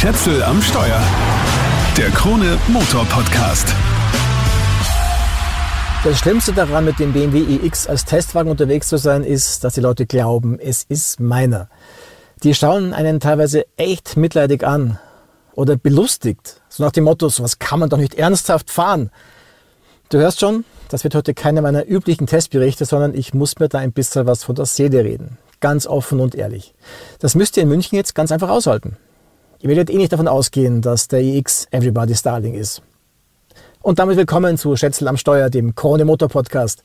Schätzel am Steuer. Der Krone Motor Podcast. Das Schlimmste daran, mit dem BMW iX als Testwagen unterwegs zu sein, ist, dass die Leute glauben, es ist meiner. Die schauen einen teilweise echt mitleidig an oder belustigt. So nach dem Motto, sowas kann man doch nicht ernsthaft fahren. Du hörst schon, das wird heute keine meiner üblichen Testberichte, sondern ich muss mir da ein bisschen was von der Seele reden. Ganz offen und ehrlich. Das müsst ihr in München jetzt ganz einfach aushalten. Ihr werdet eh nicht davon ausgehen, dass der iX Everybody's Darling ist. Und damit willkommen zu Schätzel am Steuer, dem Krone Motor Podcast.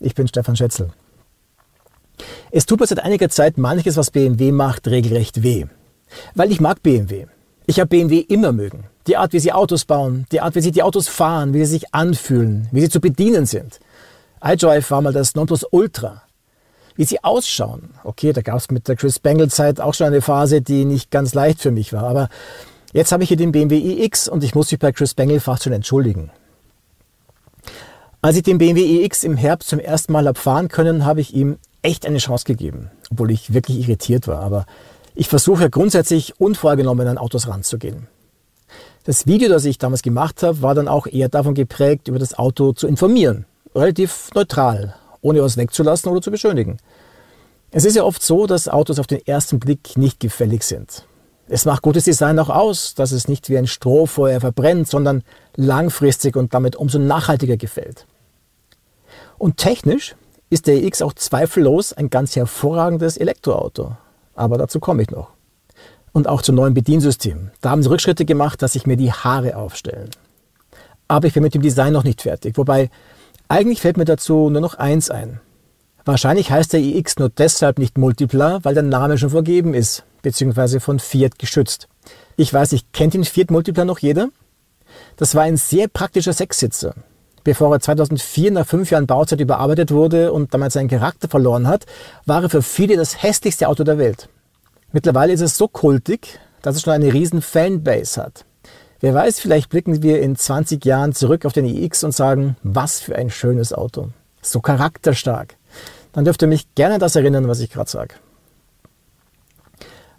Ich bin Stefan Schätzel. Es tut mir seit einiger Zeit manches, was BMW macht, regelrecht weh. Weil ich mag BMW. Ich habe BMW immer mögen. Die Art, wie sie Autos bauen, die Art, wie sie die Autos fahren, wie sie sich anfühlen, wie sie zu bedienen sind. iDrive war mal das Nonplusultra wie sie ausschauen. Okay, da gab es mit der Chris Bangle-Zeit auch schon eine Phase, die nicht ganz leicht für mich war. Aber jetzt habe ich hier den BMW iX und ich muss mich bei Chris Bangle fast schon entschuldigen. Als ich den BMW iX im Herbst zum ersten Mal habe fahren können, habe ich ihm echt eine Chance gegeben, obwohl ich wirklich irritiert war. Aber ich versuche grundsätzlich unvorgenommen an Autos ranzugehen. Das Video, das ich damals gemacht habe, war dann auch eher davon geprägt, über das Auto zu informieren. Relativ neutral, ohne was wegzulassen oder zu beschönigen. Es ist ja oft so, dass Autos auf den ersten Blick nicht gefällig sind. Es macht gutes Design auch aus, dass es nicht wie ein Strohfeuer verbrennt, sondern langfristig und damit umso nachhaltiger gefällt. Und technisch ist der X auch zweifellos ein ganz hervorragendes Elektroauto. Aber dazu komme ich noch. Und auch zum neuen Bediensystem. Da haben sie Rückschritte gemacht, dass sich mir die Haare aufstellen. Aber ich bin mit dem Design noch nicht fertig. Wobei eigentlich fällt mir dazu nur noch eins ein. Wahrscheinlich heißt der iX nur deshalb nicht Multipla, weil der Name schon vergeben ist, beziehungsweise von Fiat geschützt. Ich weiß nicht, kennt den Fiat Multipla noch jeder? Das war ein sehr praktischer Sechssitzer. Bevor er 2004 nach fünf Jahren Bauzeit überarbeitet wurde und damals seinen Charakter verloren hat, war er für viele das hässlichste Auto der Welt. Mittlerweile ist es so kultig, dass es schon eine riesen Fanbase hat. Wer weiß, vielleicht blicken wir in 20 Jahren zurück auf den iX und sagen, was für ein schönes Auto. So charakterstark. Dann dürft ihr mich gerne an das erinnern, was ich gerade sage.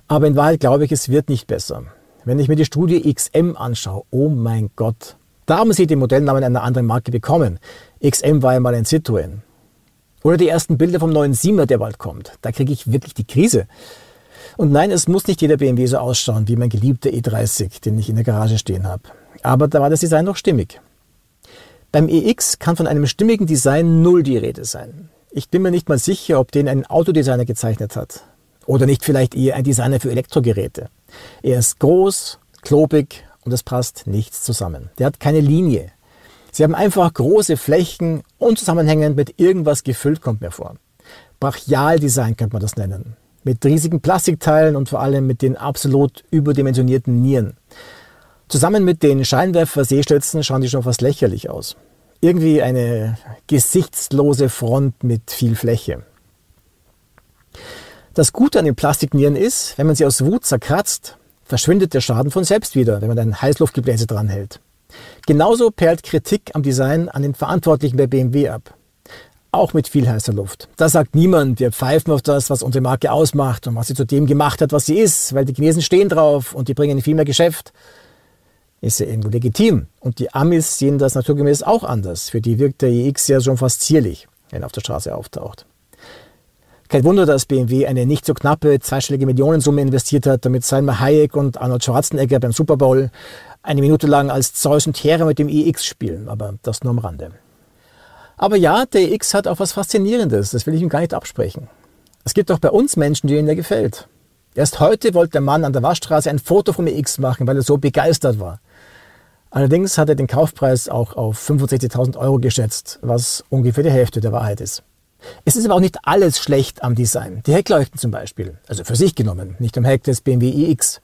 Aber in Wahrheit glaube ich, es wird nicht besser. Wenn ich mir die Studie XM anschaue, oh mein Gott. Da haben sie den Modellnamen einer anderen Marke bekommen. XM war ja mal ein Citroën. Oder die ersten Bilder vom neuen Siemer, der bald kommt. Da kriege ich wirklich die Krise. Und nein, es muss nicht jeder BMW so ausschauen wie mein geliebter E30, den ich in der Garage stehen habe. Aber da war das Design noch stimmig. Beim EX kann von einem stimmigen Design null die Rede sein. Ich bin mir nicht mal sicher, ob den ein Autodesigner gezeichnet hat. Oder nicht vielleicht eher ein Designer für Elektrogeräte. Er ist groß, klobig und es passt nichts zusammen. Der hat keine Linie. Sie haben einfach große Flächen, unzusammenhängend mit irgendwas gefüllt, kommt mir vor. Brachialdesign könnte man das nennen mit riesigen Plastikteilen und vor allem mit den absolut überdimensionierten Nieren. Zusammen mit den Scheinwerfer-Sehstützen schauen die schon fast lächerlich aus. Irgendwie eine gesichtslose Front mit viel Fläche. Das Gute an den Plastiknieren ist, wenn man sie aus Wut zerkratzt, verschwindet der Schaden von selbst wieder, wenn man ein Heißluftgebläse dranhält. Genauso perlt Kritik am Design an den Verantwortlichen bei BMW ab auch mit viel heißer Luft. Da sagt niemand, wir pfeifen auf das, was unsere Marke ausmacht und was sie zu dem gemacht hat, was sie ist, weil die Chinesen stehen drauf und die bringen viel mehr Geschäft. Ist ja irgendwo legitim. Und die Amis sehen das naturgemäß auch anders. Für die wirkt der iX ja schon fast zierlich, wenn er auf der Straße auftaucht. Kein Wunder, dass BMW eine nicht so knappe zweistellige Millionensumme investiert hat, damit Salma Hayek und Arnold Schwarzenegger beim Super Bowl eine Minute lang als Zeus und Hera mit dem iX spielen. Aber das nur am Rande. Aber ja, der X hat auch was Faszinierendes, das will ich ihm gar nicht absprechen. Es gibt auch bei uns Menschen, denen er gefällt. Erst heute wollte der Mann an der Waschstraße ein Foto vom X machen, weil er so begeistert war. Allerdings hat er den Kaufpreis auch auf 65.000 Euro geschätzt, was ungefähr die Hälfte der Wahrheit ist. Es ist aber auch nicht alles schlecht am Design. Die Heckleuchten zum Beispiel, also für sich genommen, nicht am Heck des BMW iX.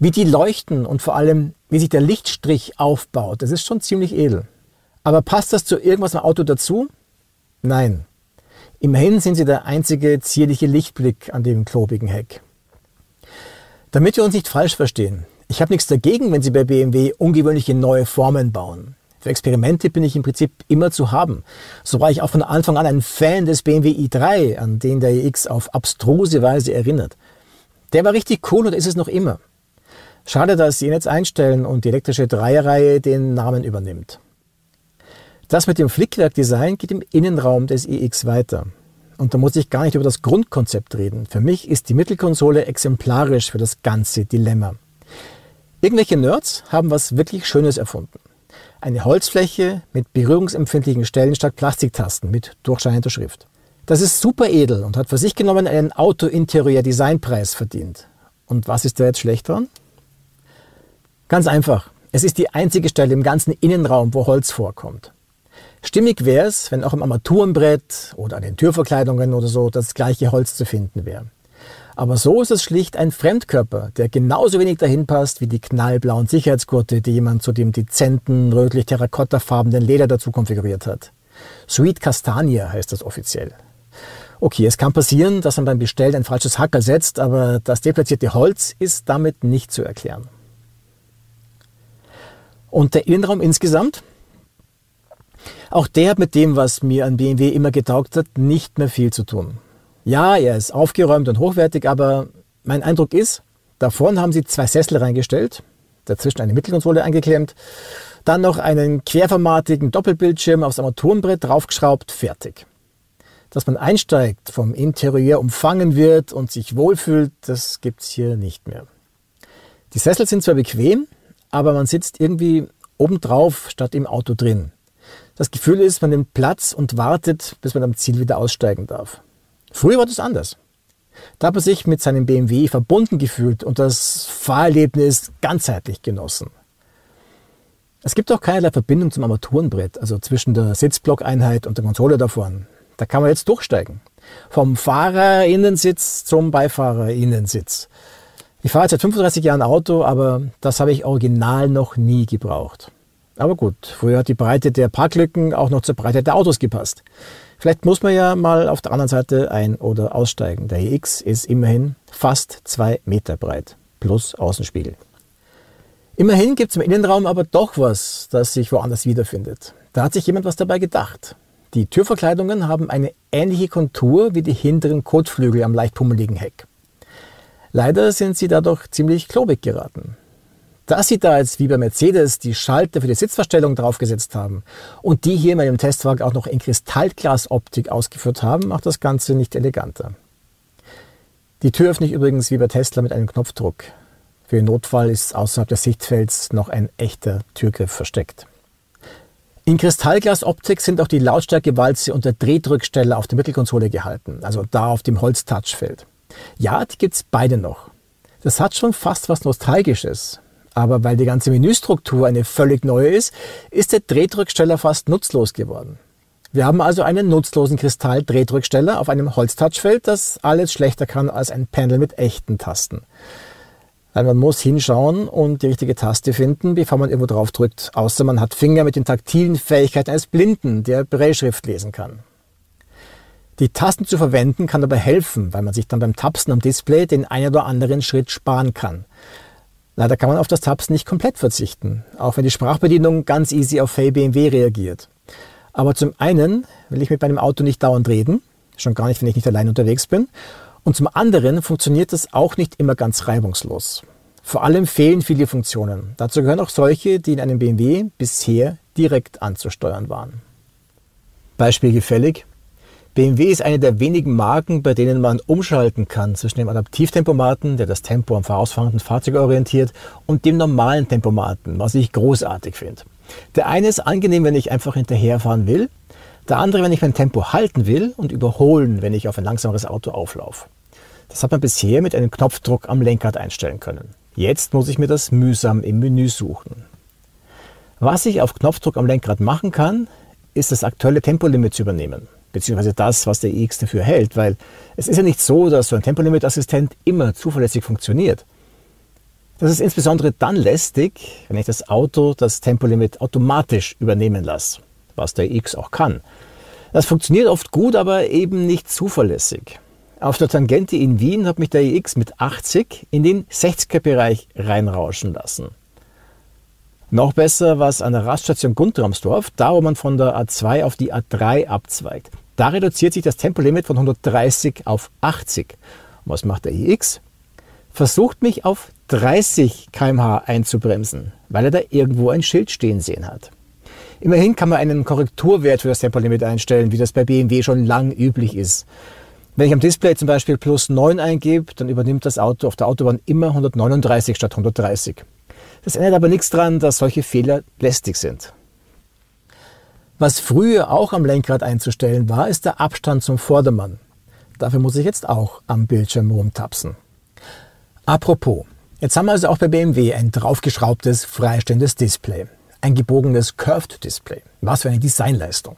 Wie die leuchten und vor allem, wie sich der Lichtstrich aufbaut, das ist schon ziemlich edel. Aber passt das zu irgendwas im Auto dazu? Nein. Immerhin sind sie der einzige zierliche Lichtblick an dem klobigen Heck. Damit wir uns nicht falsch verstehen, ich habe nichts dagegen, wenn Sie bei BMW ungewöhnliche neue Formen bauen. Für Experimente bin ich im Prinzip immer zu haben. So war ich auch von Anfang an ein Fan des BMW i3, an den der iX auf abstruse Weise erinnert. Der war richtig cool und ist es noch immer. Schade, dass sie ihn jetzt einstellen und die elektrische Dreierreihe den Namen übernimmt. Das mit dem Flickwerk-Design geht im Innenraum des iX weiter. Und da muss ich gar nicht über das Grundkonzept reden. Für mich ist die Mittelkonsole exemplarisch für das ganze Dilemma. Irgendwelche Nerds haben was wirklich Schönes erfunden. Eine Holzfläche mit berührungsempfindlichen Stellen statt Plastiktasten mit durchscheinender Schrift. Das ist super edel und hat für sich genommen einen Auto-Interieur-Designpreis verdient. Und was ist da jetzt schlecht dran? Ganz einfach. Es ist die einzige Stelle im ganzen Innenraum, wo Holz vorkommt. Stimmig wäre es, wenn auch im Armaturenbrett oder an den Türverkleidungen oder so das gleiche Holz zu finden wäre. Aber so ist es schlicht ein Fremdkörper, der genauso wenig dahin passt wie die knallblauen Sicherheitsgurte, die jemand zu dem dezenten, rötlich-terrakottafarbenen Leder dazu konfiguriert hat. Sweet Castanie heißt das offiziell. Okay, es kann passieren, dass man beim Bestellen ein falsches Hackerl setzt, aber das deplatzierte Holz ist damit nicht zu erklären. Und der Innenraum insgesamt? Auch der hat mit dem, was mir an BMW immer getaugt hat, nicht mehr viel zu tun. Ja, er ist aufgeräumt und hochwertig, aber mein Eindruck ist, da vorne haben sie zwei Sessel reingestellt, dazwischen eine Mittelkonsole eingeklemmt, dann noch einen querformatigen Doppelbildschirm aufs Armaturenbrett draufgeschraubt, fertig. Dass man einsteigt, vom Interieur umfangen wird und sich wohlfühlt, das gibt's hier nicht mehr. Die Sessel sind zwar bequem, aber man sitzt irgendwie obendrauf statt im Auto drin. Das Gefühl ist, man nimmt Platz und wartet, bis man am Ziel wieder aussteigen darf. Früher war das anders. Da hat man sich mit seinem BMW verbunden gefühlt und das Fahrerlebnis ganzheitlich genossen. Es gibt auch keinerlei Verbindung zum Armaturenbrett, also zwischen der Sitzblockeinheit und der Konsole da vorne. Da kann man jetzt durchsteigen. Vom Fahrerinnensitz zum Beifahrerinnensitz. Ich fahre seit 35 Jahren Auto, aber das habe ich original noch nie gebraucht. Aber gut, früher hat die Breite der Parklücken auch noch zur Breite der Autos gepasst. Vielleicht muss man ja mal auf der anderen Seite ein- oder aussteigen. Der EX ist immerhin fast zwei Meter breit, plus Außenspiegel. Immerhin gibt es im Innenraum aber doch was, das sich woanders wiederfindet. Da hat sich jemand was dabei gedacht. Die Türverkleidungen haben eine ähnliche Kontur wie die hinteren Kotflügel am leicht pummeligen Heck. Leider sind sie dadurch ziemlich klobig geraten. Dass sie da jetzt wie bei Mercedes die Schalter für die Sitzverstellung draufgesetzt haben und die hier in meinem Testwagen auch noch in Kristallglasoptik ausgeführt haben, macht das Ganze nicht eleganter. Die Tür öffne ich übrigens wie bei Tesla mit einem Knopfdruck. Für den Notfall ist außerhalb des Sichtfelds noch ein echter Türgriff versteckt. In Kristallglasoptik sind auch die Lautstärkewalze und der Drehdrücksteller auf der Mittelkonsole gehalten, also da auf dem Holztouchfeld. Ja, die gibt's beide noch. Das hat schon fast was Nostalgisches. Aber weil die ganze Menüstruktur eine völlig neue ist, ist der Drehdrücksteller fast nutzlos geworden. Wir haben also einen nutzlosen Kristall-Drehdrücksteller auf einem Holztouchfeld, das alles schlechter kann als ein Panel mit echten Tasten. Weil man muss hinschauen und die richtige Taste finden, bevor man irgendwo drauf drückt, außer man hat Finger mit den taktilen Fähigkeiten eines Blinden, der Brailleschrift lesen kann. Die Tasten zu verwenden kann dabei helfen, weil man sich dann beim Tapsen am Display den einen oder anderen Schritt sparen kann. Leider kann man auf das Tapsen nicht komplett verzichten, auch wenn die Sprachbedienung ganz easy auf Hey BMW reagiert. Aber zum einen will ich mit meinem Auto nicht dauernd reden, schon gar nicht, wenn ich nicht allein unterwegs bin. Und zum anderen funktioniert das auch nicht immer ganz reibungslos. Vor allem fehlen viele Funktionen. Dazu gehören auch solche, die in einem BMW bisher direkt anzusteuern waren. Beispiel gefällig. BMW ist eine der wenigen Marken, bei denen man umschalten kann zwischen dem Adaptivtempomaten, der das Tempo am vorausfahrenden Fahrzeug orientiert, und dem normalen Tempomaten, was ich großartig finde. Der eine ist angenehm, wenn ich einfach hinterherfahren will, der andere, wenn ich mein Tempo halten will und überholen, wenn ich auf ein langsameres Auto auflaufe. Das hat man bisher mit einem Knopfdruck am Lenkrad einstellen können. Jetzt muss ich mir das mühsam im Menü suchen. Was ich auf Knopfdruck am Lenkrad machen kann, ist das aktuelle Tempolimit zu übernehmen beziehungsweise das, was der iX dafür hält, weil es ist ja nicht so, dass so ein Tempolimit-Assistent immer zuverlässig funktioniert. Das ist insbesondere dann lästig, wenn ich das Auto das Tempolimit automatisch übernehmen lasse, was der iX auch kann. Das funktioniert oft gut, aber eben nicht zuverlässig. Auf der Tangente in Wien hat mich der iX mit 80 in den 60er-Bereich reinrauschen lassen. Noch besser war es an der Raststation Guntramsdorf, da wo man von der A2 auf die A3 abzweigt. Da reduziert sich das Tempolimit von 130 auf 80. Und was macht der iX? Versucht mich auf 30 km/h einzubremsen, weil er da irgendwo ein Schild stehen sehen hat. Immerhin kann man einen Korrekturwert für das Tempolimit einstellen, wie das bei BMW schon lang üblich ist. Wenn ich am Display zum Beispiel plus 9 eingebe, dann übernimmt das Auto auf der Autobahn immer 139 statt 130. Das ändert aber nichts daran, dass solche Fehler lästig sind. Was früher auch am Lenkrad einzustellen war, ist der Abstand zum Vordermann. Dafür muss ich jetzt auch am Bildschirm rumtapsen. Apropos, jetzt haben wir also auch bei BMW ein draufgeschraubtes, freistehendes Display. Ein gebogenes Curved Display. Was für eine Designleistung.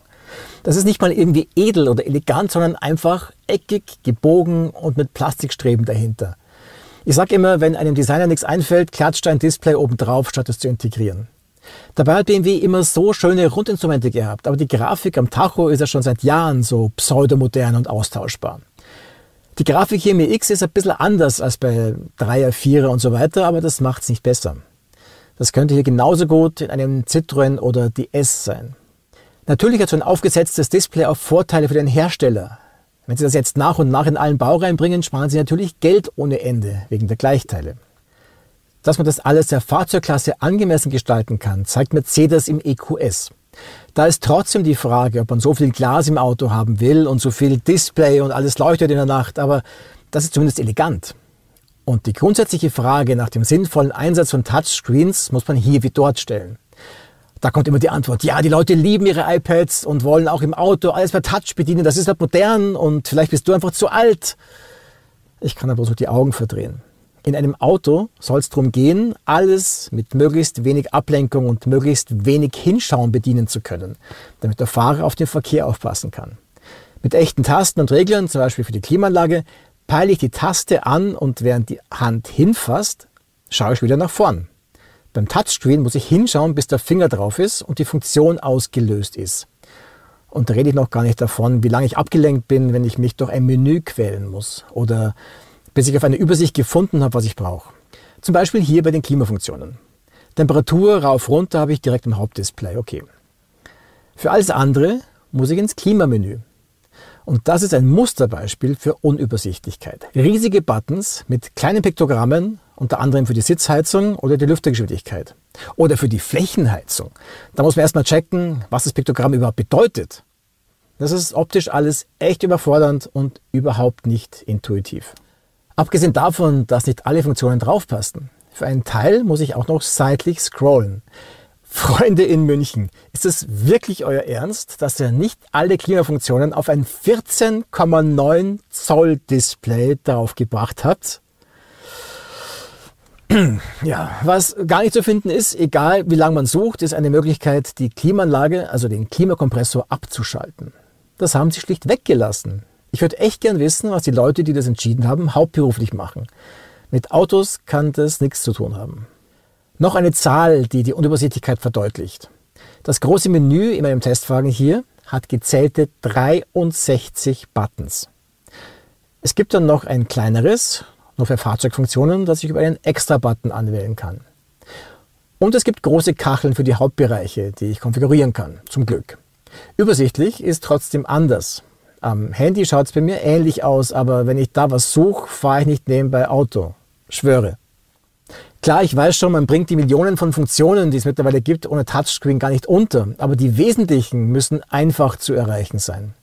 Das ist nicht mal irgendwie edel oder elegant, sondern einfach eckig, gebogen und mit Plastikstreben dahinter. Ich sage immer, wenn einem Designer nichts einfällt, klatscht ein Display oben drauf, statt es zu integrieren. Dabei hat BMW immer so schöne Rundinstrumente gehabt, aber die Grafik am Tacho ist ja schon seit Jahren so pseudomodern und austauschbar. Die Grafik hier im EX ist ein bisschen anders als bei 3er, 4er und so weiter, aber das macht es nicht besser. Das könnte hier genauso gut in einem Citroën oder DS sein. Natürlich hat so ein aufgesetztes Display auch Vorteile für den Hersteller. Wenn Sie das jetzt nach und nach in allen Bau reinbringen, sparen Sie natürlich Geld ohne Ende wegen der Gleichteile. Dass man das alles der Fahrzeugklasse angemessen gestalten kann, zeigt Mercedes im EQS. Da ist trotzdem die Frage, ob man so viel Glas im Auto haben will und so viel Display und alles leuchtet in der Nacht, aber das ist zumindest elegant. Und die grundsätzliche Frage nach dem sinnvollen Einsatz von Touchscreens muss man hier wie dort stellen. Da kommt immer die Antwort, ja, die Leute lieben ihre iPads und wollen auch im Auto alles per Touch bedienen, das ist halt modern und vielleicht bist du einfach zu alt. Ich kann aber so die Augen verdrehen. In einem Auto soll es darum gehen, alles mit möglichst wenig Ablenkung und möglichst wenig Hinschauen bedienen zu können, damit der Fahrer auf den Verkehr aufpassen kann. Mit echten Tasten und Reglern, zum Beispiel für die Klimaanlage, peile ich die Taste an und während die Hand hinfasst, schaue ich wieder nach vorn. Beim Touchscreen muss ich hinschauen, bis der Finger drauf ist und die Funktion ausgelöst ist. Und da rede ich noch gar nicht davon, wie lange ich abgelenkt bin, wenn ich mich durch ein Menü quälen muss oder bis ich auf eine Übersicht gefunden habe, was ich brauche. Zum Beispiel hier bei den Klimafunktionen. Temperatur rauf runter habe ich direkt im Hauptdisplay, okay. Für alles andere muss ich ins Klimamenü. Und das ist ein Musterbeispiel für Unübersichtlichkeit. Riesige Buttons mit kleinen Piktogrammen, unter anderem für die Sitzheizung oder die Lüftergeschwindigkeit. Oder für die Flächenheizung. Da muss man erstmal checken, was das Piktogramm überhaupt bedeutet. Das ist optisch alles echt überfordernd und überhaupt nicht intuitiv. Abgesehen davon, dass nicht alle Funktionen draufpassen. Für einen Teil muss ich auch noch seitlich scrollen. Freunde in München, ist es wirklich euer Ernst, dass ihr nicht alle Klimafunktionen auf ein 14,9 Zoll Display draufgebracht habt? Ja, was gar nicht zu finden ist, egal wie lange man sucht, ist eine Möglichkeit, die Klimaanlage, also den Klimakompressor, abzuschalten. Das haben sie schlicht weggelassen. Ich würde echt gern wissen, was die Leute, die das entschieden haben, hauptberuflich machen. Mit Autos kann das nichts zu tun haben. Noch eine Zahl, die die Unübersichtlichkeit verdeutlicht. Das große Menü in meinem Testwagen hier hat gezählte 63 Buttons. Es gibt dann noch ein kleineres, nur für Fahrzeugfunktionen, das ich über einen Extra-Button anwählen kann. Und es gibt große Kacheln für die Hauptbereiche, die ich konfigurieren kann, zum Glück. Übersichtlich ist trotzdem anders. Am Handy schaut es bei mir ähnlich aus, aber wenn ich da was suche, fahre ich nicht nebenbei Auto. Schwöre. Klar, ich weiß schon, man bringt die Millionen von Funktionen, die es mittlerweile gibt, ohne Touchscreen gar nicht unter. Aber die wesentlichen müssen einfach zu erreichen sein.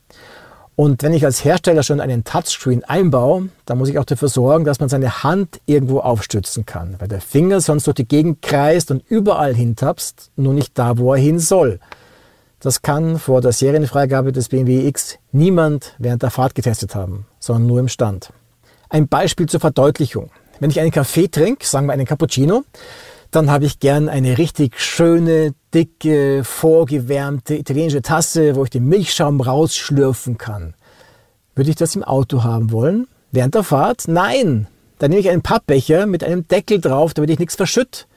Und wenn ich als Hersteller schon einen Touchscreen einbaue, dann muss ich auch dafür sorgen, dass man seine Hand irgendwo aufstützen kann, weil der Finger sonst durch die Gegend kreist und überall hintapst, nur nicht da, wo er hin soll. Das kann vor der Serienfreigabe des BMW X niemand während der Fahrt getestet haben, sondern nur im Stand. Ein Beispiel zur Verdeutlichung. Wenn ich einen Kaffee trinke, sagen wir einen Cappuccino, dann habe ich gern eine richtig schöne, dicke, vorgewärmte italienische Tasse, wo ich den Milchschaum rausschlürfen kann. Würde ich das im Auto haben wollen? Während der Fahrt? Nein! Dann nehme ich einen Pappbecher mit einem Deckel drauf, damit ich nichts verschütt.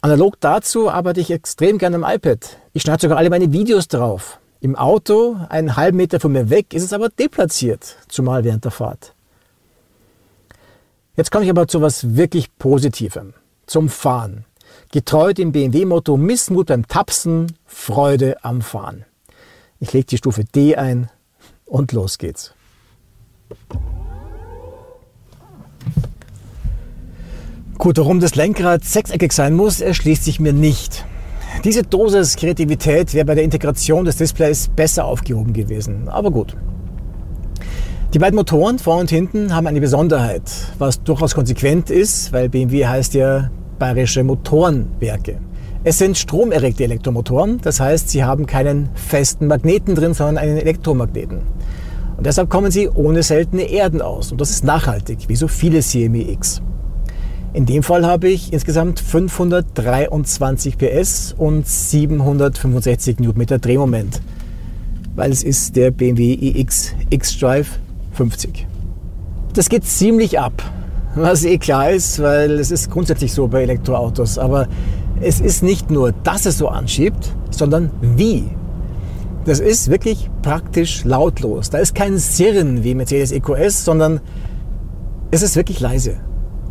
Analog dazu arbeite ich extrem gerne am iPad. Ich schneide sogar alle meine Videos drauf. Im Auto, einen halben Meter von mir weg, ist es aber deplatziert, zumal während der Fahrt. Jetzt komme ich aber zu was wirklich Positivem, zum Fahren. Getreu dem BMW-Motto Missmut beim Tapsen, Freude am Fahren. Ich lege die Stufe D ein und los geht's. Gut, warum das Lenkrad sechseckig sein muss, erschließt sich mir nicht. Diese Dosis Kreativität wäre bei der Integration des Displays besser aufgehoben gewesen. Aber gut. Die beiden Motoren vorne und hinten haben eine Besonderheit, was durchaus konsequent ist, weil BMW heißt ja Bayerische Motorenwerke. Es sind stromerregte Elektromotoren, das heißt, sie haben keinen festen Magneten drin, sondern einen Elektromagneten. Und deshalb kommen sie ohne seltene Erden aus. Und das ist nachhaltig, wie so viele CME X. In dem Fall habe ich insgesamt 523 PS und 765 Newtonmeter Drehmoment, weil es ist der BMW iX X-Drive 50. Das geht ziemlich ab, was eh klar ist, weil es ist grundsätzlich so bei Elektroautos. Aber es ist nicht nur, dass es so anschiebt, sondern wie. Das ist wirklich praktisch lautlos. Da ist kein Sirren wie Mercedes EQS, sondern es ist wirklich leise.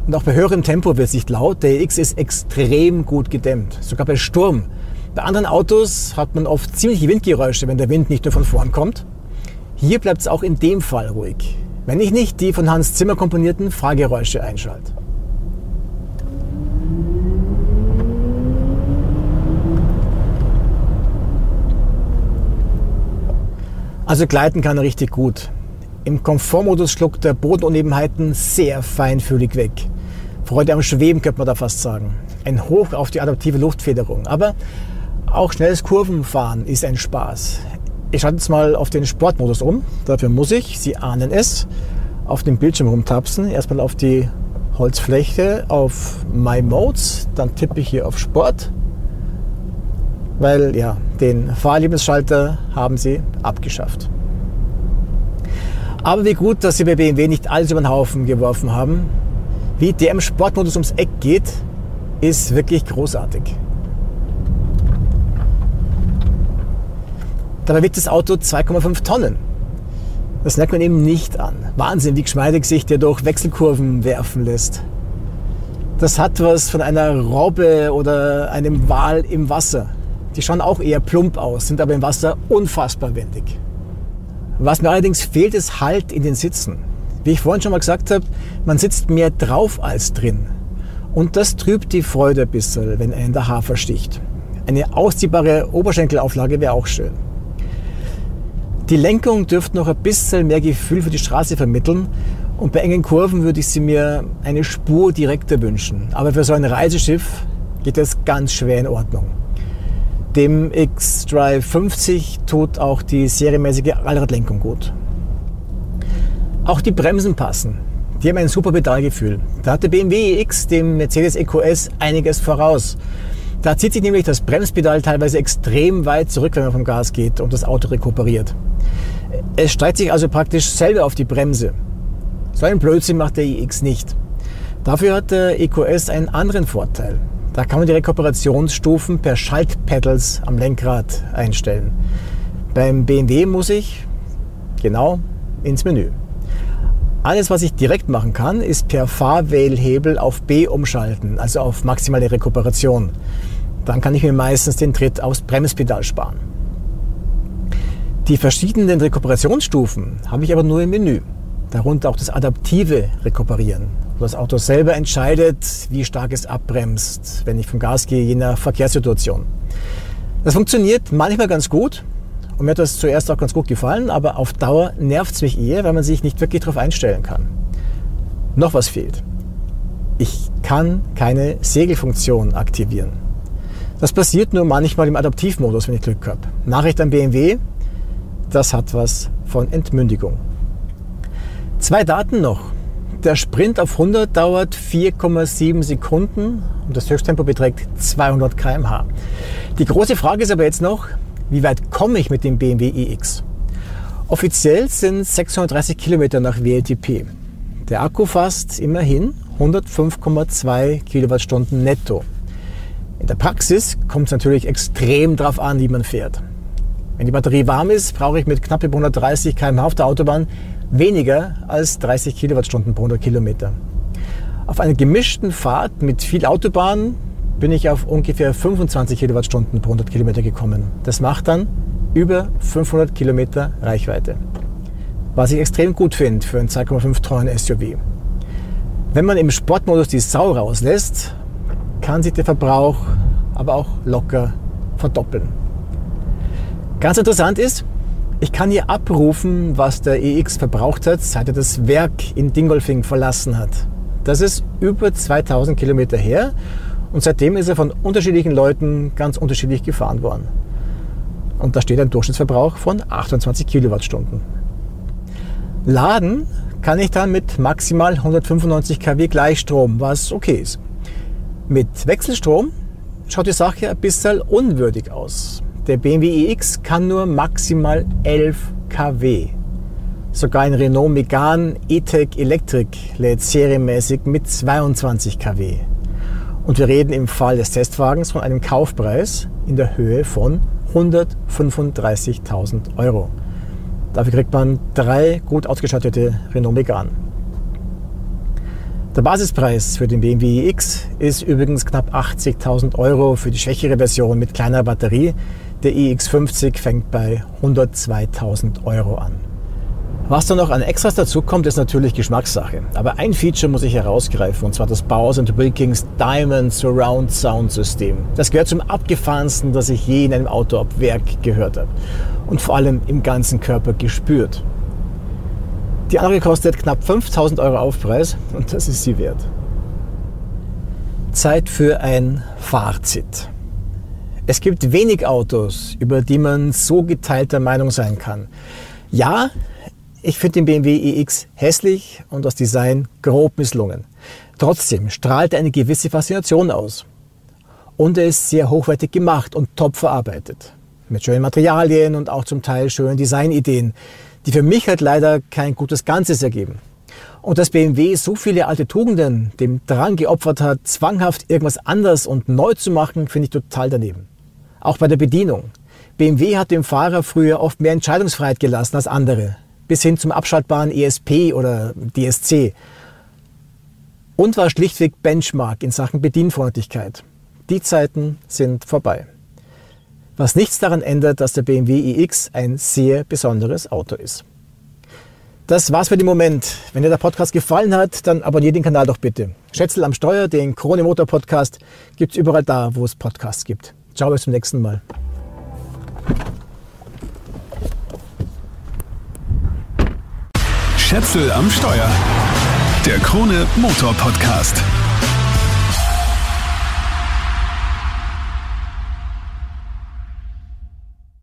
Und auch bei höherem Tempo wird es nicht laut. Der EX ist extrem gut gedämmt, sogar bei Sturm. Bei anderen Autos hat man oft ziemliche Windgeräusche, wenn der Wind nicht nur von vorn kommt. Hier bleibt es auch in dem Fall ruhig, wenn ich nicht die von Hans Zimmer komponierten Fahrgeräusche einschalte. Also gleiten kann er richtig gut. Im Komfortmodus schluckt er Bodenunebenheiten sehr feinfühlig weg. Freude am Schweben könnte man da fast sagen. Ein Hoch auf die adaptive Luftfederung. Aber auch schnelles Kurvenfahren ist ein Spaß. Ich schalte jetzt mal auf den Sportmodus um. Dafür muss ich, Sie ahnen es, auf dem Bildschirm rumtapsen. Erstmal auf die Holzfläche, auf My Modes. Dann tippe ich hier auf Sport. Weil ja, den Fahrerlebnisschalter haben sie abgeschafft. Aber wie gut, dass sie bei BMW nicht alles über den Haufen geworfen haben. Wie der im Sportmodus ums Eck geht, ist wirklich großartig. Dabei wiegt das Auto 2,5 Tonnen. Das merkt man eben nicht an. Wahnsinn, wie geschmeidig sich der durch Wechselkurven werfen lässt. Das hat was von einer Robbe oder einem Wal im Wasser. Die schauen auch eher plump aus, sind aber im Wasser unfassbar wendig. Was mir allerdings fehlt, ist Halt in den Sitzen. Wie ich vorhin schon mal gesagt habe, man sitzt mehr drauf als drin. Und das trübt die Freude ein bisschen, wenn einen der Hafer sticht. Eine ausziehbare Oberschenkelauflage wäre auch schön. Die Lenkung dürfte noch ein bisschen mehr Gefühl für die Straße vermitteln und bei engen Kurven würde ich sie mir eine Spur direkter wünschen. Aber für so ein Reiseschiff geht das ganz schwer in Ordnung. Dem X-Drive 50 tut auch die serienmäßige Allradlenkung gut. Auch die Bremsen passen. Die haben ein super Pedalgefühl. Da hat der BMW iX dem Mercedes EQS einiges voraus. Da zieht sich nämlich das Bremspedal teilweise extrem weit zurück, wenn man vom Gas geht und das Auto rekuperiert. Es steigt sich also praktisch selber auf die Bremse. So einen Blödsinn macht der iX nicht. Dafür hat der EQS einen anderen Vorteil. Da kann man die Rekuperationsstufen per Schaltpedals am Lenkrad einstellen. Beim BMW muss ich genau ins Menü. Alles, was ich direkt machen kann, ist per Fahrwählhebel auf B umschalten, also auf maximale Rekuperation. Dann kann ich mir meistens den Tritt aufs Bremspedal sparen. Die verschiedenen Rekuperationsstufen habe ich aber nur im Menü. Darunter auch das adaptive Rekuperieren, wo das Auto selber entscheidet, wie stark es abbremst, wenn ich vom Gas gehe, je nach Verkehrssituation. Das funktioniert manchmal ganz gut, und mir hat das zuerst auch ganz gut gefallen, aber auf Dauer nervt es mich eher, weil man sich nicht wirklich darauf einstellen kann. Noch was fehlt. Ich kann keine Segelfunktion aktivieren. Das passiert nur manchmal im Adaptivmodus, wenn ich Glück habe. Nachricht an BMW, das hat was von Entmündigung. Zwei Daten noch. Der Sprint auf 100 dauert 4,7 Sekunden und das Höchsttempo beträgt 200 km/h. Die große Frage ist aber jetzt noch, wie weit komme ich mit dem BMW iX? Offiziell sind 630 Kilometer nach WLTP. Der Akku fasst immerhin 105,2 Kilowattstunden netto. In der Praxis kommt es natürlich extrem darauf an, wie man fährt. Wenn die Batterie warm ist, brauche ich mit knapp über 130 km/h auf der Autobahn weniger als 30 Kilowattstunden pro 100 Kilometer. Auf einer gemischten Fahrt mit viel Autobahn bin ich auf ungefähr 25 Kilowattstunden pro 100 Kilometer gekommen. Das macht dann über 500 Kilometer Reichweite. Was ich extrem gut finde für einen 2,5 Tonnen SUV. Wenn man im Sportmodus die Sau rauslässt, kann sich der Verbrauch aber auch locker verdoppeln. Ganz interessant ist, ich kann hier abrufen, was der EX verbraucht hat, seit er das Werk in Dingolfing verlassen hat. Das ist über 2000 Kilometer her und seitdem ist er von unterschiedlichen Leuten ganz unterschiedlich gefahren worden. Und da steht ein Durchschnittsverbrauch von 28 Kilowattstunden. Laden kann ich dann mit maximal 195 kW Gleichstrom, was okay ist. Mit Wechselstrom schaut die Sache ein bisschen unwürdig aus. Der BMW iX kann nur maximal 11 kW. Sogar ein Renault Megane E-Tech Electric lädt serienmäßig mit 22 kW. Und wir reden im Fall des Testwagens von einem Kaufpreis in der Höhe von 135.000 Euro. Dafür kriegt man drei gut ausgestattete Renault Megane. Der Basispreis für den BMW iX ist übrigens knapp 80.000 Euro für die schwächere Version mit kleiner Batterie der iX50 fängt bei 102.000 Euro an. Was dann noch an Extras dazu kommt, ist natürlich Geschmackssache. Aber ein Feature muss ich herausgreifen, und zwar das Bowers Wilkins Diamond Surround Sound System. Das gehört zum abgefahrensten, das ich je in einem Auto ab Werk gehört habe. Und vor allem im ganzen Körper gespürt. Die andere kostet knapp 5000 Euro Aufpreis und das ist sie wert. Zeit für ein Fazit. Es gibt wenig Autos, über die man so geteilter Meinung sein kann. Ja, ich finde den BMW iX hässlich und das Design grob misslungen. Trotzdem strahlt er eine gewisse Faszination aus. Und er ist sehr hochwertig gemacht und top verarbeitet. Mit schönen Materialien und auch zum Teil schönen Designideen, die für mich halt leider kein gutes Ganzes ergeben. Und dass BMW so viele alte Tugenden dem Drang geopfert hat, zwanghaft irgendwas anders und neu zu machen, finde ich total daneben. Auch bei der Bedienung. BMW hat dem Fahrer früher oft mehr Entscheidungsfreiheit gelassen als andere, bis hin zum abschaltbaren ESP oder DSC. Und war schlichtweg Benchmark in Sachen Bedienfreundlichkeit. Die Zeiten sind vorbei. Was nichts daran ändert, dass der BMW iX ein sehr besonderes Auto ist. Das war's für den Moment. Wenn dir der Podcast gefallen hat, dann abonniert den Kanal doch bitte. Schätzel am Steuer, den Krone Motor Podcast gibt's überall da, wo es Podcasts gibt. Ciao, bis zum nächsten Mal. Schätzel am Steuer. Der Krone Motor Podcast.